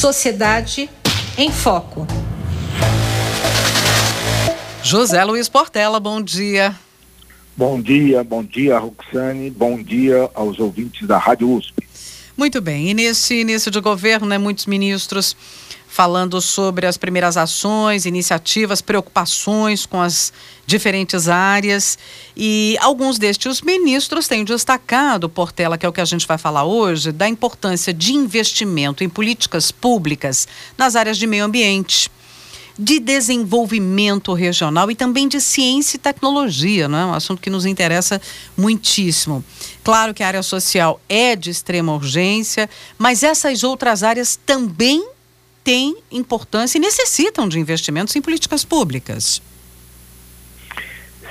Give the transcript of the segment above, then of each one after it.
Sociedade em Foco. José Luiz Portela, bom dia. Bom dia, bom dia, Roxane, bom dia aos ouvintes da Rádio USP. Muito bem, e nesse início de governo, né, muitos ministros falando sobre as primeiras ações, iniciativas, preocupações com as diferentes áreas. E alguns destes ministros têm destacado, Portela, que é o que a gente vai falar hoje, da importância de investimento em políticas públicas nas áreas de meio ambiente de desenvolvimento regional e também de ciência e tecnologia, né? um assunto que nos interessa muitíssimo. Claro que a área social é de extrema urgência, mas essas outras áreas também têm importância e necessitam de investimentos em políticas públicas.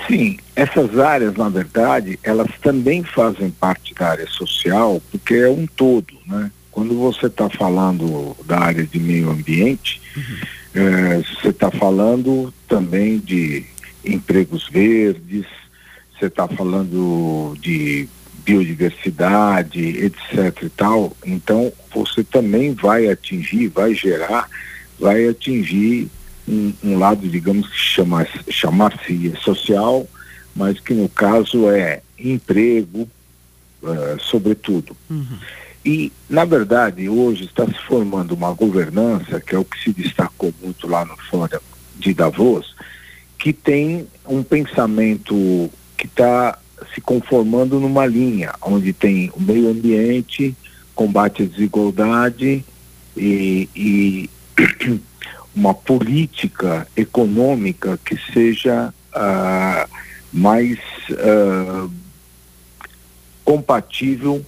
Sim, essas áreas, na verdade, elas também fazem parte da área social, porque é um todo, né? Quando você está falando da área de meio ambiente, uhum. é, você está falando também de empregos verdes, você está falando de biodiversidade, etc e tal, então você também vai atingir, vai gerar, vai atingir um, um lado, digamos, que chama, chamar-se social, mas que no caso é emprego, uh, sobretudo. Uhum. E, na verdade, hoje está se formando uma governança, que é o que se destacou muito lá no Fórum de Davos, que tem um pensamento que está se conformando numa linha onde tem o meio ambiente, combate à desigualdade e, e uma política econômica que seja uh, mais uh, compatível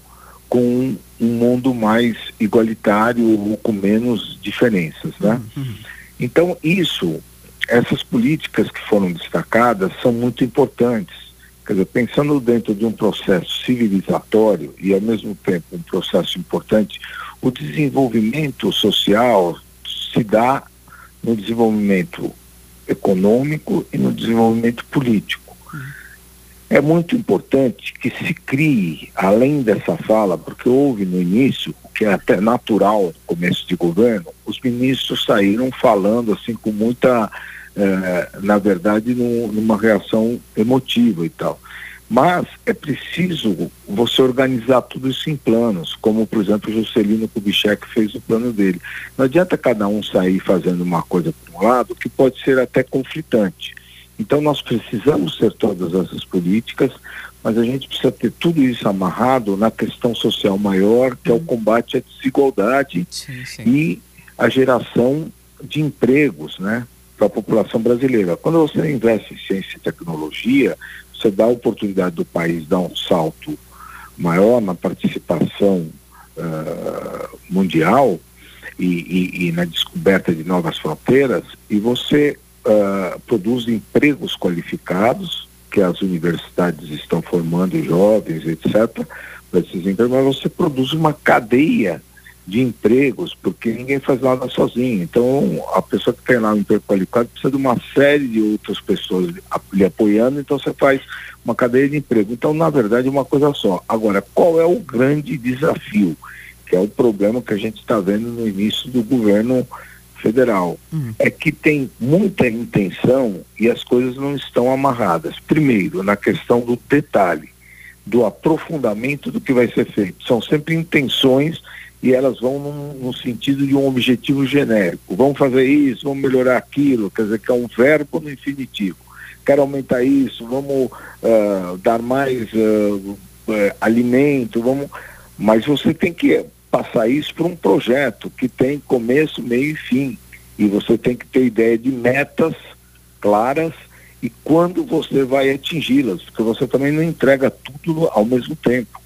com um mundo mais igualitário ou com menos diferenças, né? Então isso, essas políticas que foram destacadas são muito importantes Quer dizer, pensando dentro de um processo civilizatório e, ao mesmo tempo, um processo importante, o desenvolvimento social se dá no desenvolvimento econômico e no desenvolvimento político. É muito importante que se crie, além dessa fala, porque houve no início, que é até natural no começo de governo, os ministros saíram falando assim com muita é, na verdade, numa reação emotiva e tal. Mas é preciso você organizar tudo isso em planos, como, por exemplo, o Juscelino Kubitschek fez o plano dele. Não adianta cada um sair fazendo uma coisa por um lado, que pode ser até conflitante. Então, nós precisamos ter todas essas políticas, mas a gente precisa ter tudo isso amarrado na questão social maior, que é o uhum. combate à desigualdade sim, sim. e a geração de empregos, né? Para a população brasileira. Quando você investe em ciência e tecnologia, você dá a oportunidade do país dar um salto maior na participação uh, mundial e, e, e, na descoberta de novas fronteiras, e você uh, produz empregos qualificados, que as universidades estão formando jovens, etc., para esses empregos, mas você produz uma cadeia de empregos, porque ninguém faz nada sozinho. Então, a pessoa que tem lá um emprego qualificado precisa de uma série de outras pessoas lhe apoiando, então você faz uma cadeia de emprego. Então, na verdade, é uma coisa só. Agora, qual é o grande desafio? Que é o problema que a gente está vendo no início do governo federal. Uhum. É que tem muita intenção e as coisas não estão amarradas. Primeiro, na questão do detalhe, do aprofundamento do que vai ser feito. São sempre intenções e elas vão no sentido de um objetivo genérico. Vamos fazer isso, vamos melhorar aquilo, quer dizer, que é um verbo no infinitivo. Quero aumentar isso, vamos uh, dar mais uh, uh, alimento, vamos. Mas você tem que passar isso para um projeto que tem começo, meio e fim. E você tem que ter ideia de metas claras e quando você vai atingi-las, porque você também não entrega tudo ao mesmo tempo.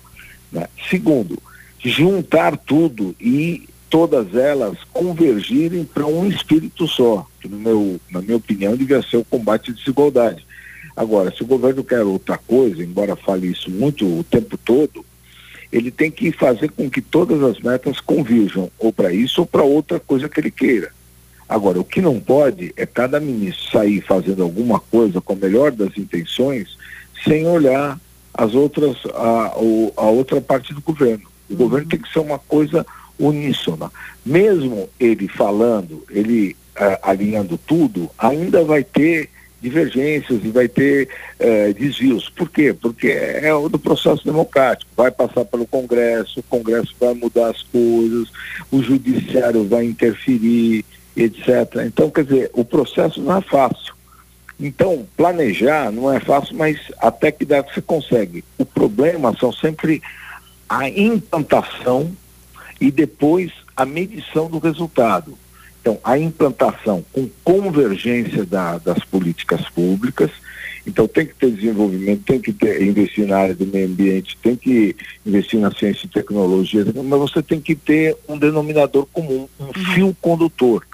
Né? Segundo, juntar tudo e todas elas convergirem para um espírito só, que no meu, na minha opinião devia ser o combate à desigualdade. Agora, se o governo quer outra coisa, embora fale isso muito o tempo todo, ele tem que fazer com que todas as metas convirjam ou para isso ou para outra coisa que ele queira. Agora, o que não pode é cada ministro sair fazendo alguma coisa com a melhor das intenções sem olhar as outras a, a outra parte do governo. O governo tem que ser uma coisa uníssona. Mesmo ele falando, ele uh, alinhando tudo, ainda vai ter divergências e vai ter uh, desvios. Por quê? Porque é o do processo democrático. Vai passar pelo Congresso, o Congresso vai mudar as coisas, o Judiciário vai interferir, etc. Então, quer dizer, o processo não é fácil. Então, planejar não é fácil, mas até que dá que você consegue. O problema são sempre a implantação e depois a medição do resultado. Então, a implantação com convergência da, das políticas públicas. Então, tem que ter desenvolvimento, tem que ter, investir na área do meio ambiente, tem que investir na ciência e tecnologia, mas você tem que ter um denominador comum, um uhum. fio condutor.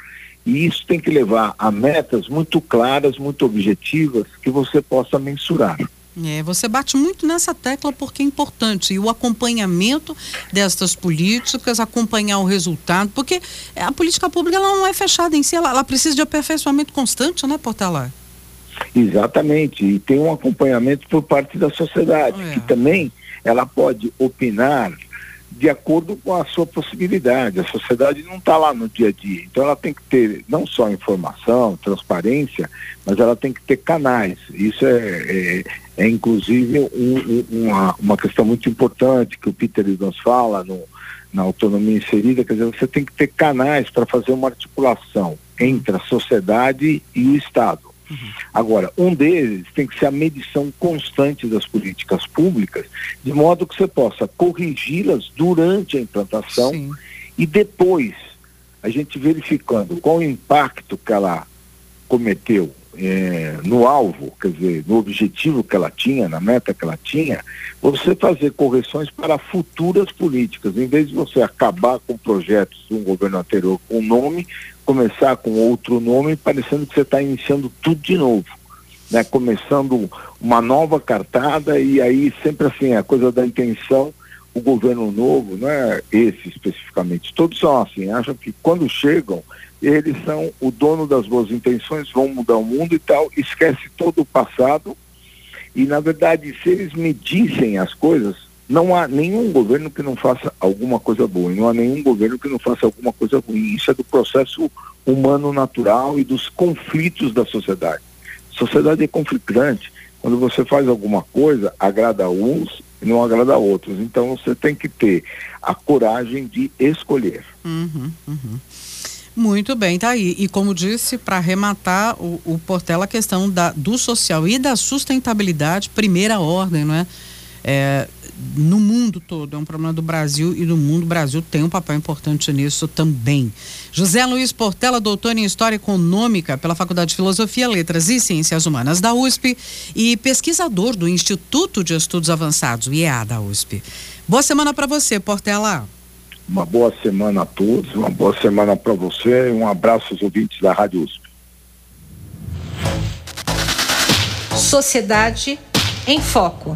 E isso tem que levar a metas muito claras, muito objetivas, que você possa mensurar. É, você bate muito nessa tecla porque é importante. E o acompanhamento destas políticas, acompanhar o resultado, porque a política pública ela não é fechada em si, ela, ela precisa de aperfeiçoamento constante, né, Portela? Exatamente. E tem um acompanhamento por parte da sociedade, é. que também ela pode opinar de acordo com a sua possibilidade. A sociedade não está lá no dia a dia. Então ela tem que ter não só informação, transparência, mas ela tem que ter canais. Isso é, é, é inclusive um, um, uma, uma questão muito importante que o Peter nos fala no, na autonomia inserida, quer dizer, você tem que ter canais para fazer uma articulação entre a sociedade e o Estado. Uhum. Agora, um deles tem que ser a medição constante das políticas públicas, de modo que você possa corrigi-las durante a implantação Sim. e depois a gente verificando qual o impacto que ela cometeu é, no alvo, quer dizer, no objetivo que ela tinha, na meta que ela tinha, você fazer correções para futuras políticas. Em vez de você acabar com projetos de um governo anterior com um nome, começar com outro nome, parecendo que você está iniciando tudo de novo. Né? Começando uma nova cartada e aí sempre assim, a coisa da intenção, o governo novo, não é esse especificamente, todos são assim, acham que quando chegam eles são o dono das boas intenções, vão mudar o mundo e tal, esquece todo o passado. E, na verdade, se eles medissem as coisas, não há nenhum governo que não faça alguma coisa boa, não há nenhum governo que não faça alguma coisa ruim. Isso é do processo humano natural e dos conflitos da sociedade. Sociedade é conflitante. Quando você faz alguma coisa, agrada uns e não agrada outros. Então você tem que ter a coragem de escolher. Uhum, uhum. Muito bem, tá aí. E como disse, para arrematar o, o Portela, a questão da, do social e da sustentabilidade, primeira ordem, não é? é? No mundo todo, é um problema do Brasil e do mundo. O Brasil tem um papel importante nisso também. José Luiz Portela, doutor em História Econômica pela Faculdade de Filosofia, Letras e Ciências Humanas da USP e pesquisador do Instituto de Estudos Avançados, o IEA da USP. Boa semana para você, Portela. Uma boa semana a todos, uma boa semana para você e um abraço aos ouvintes da Rádio USP. Sociedade em Foco.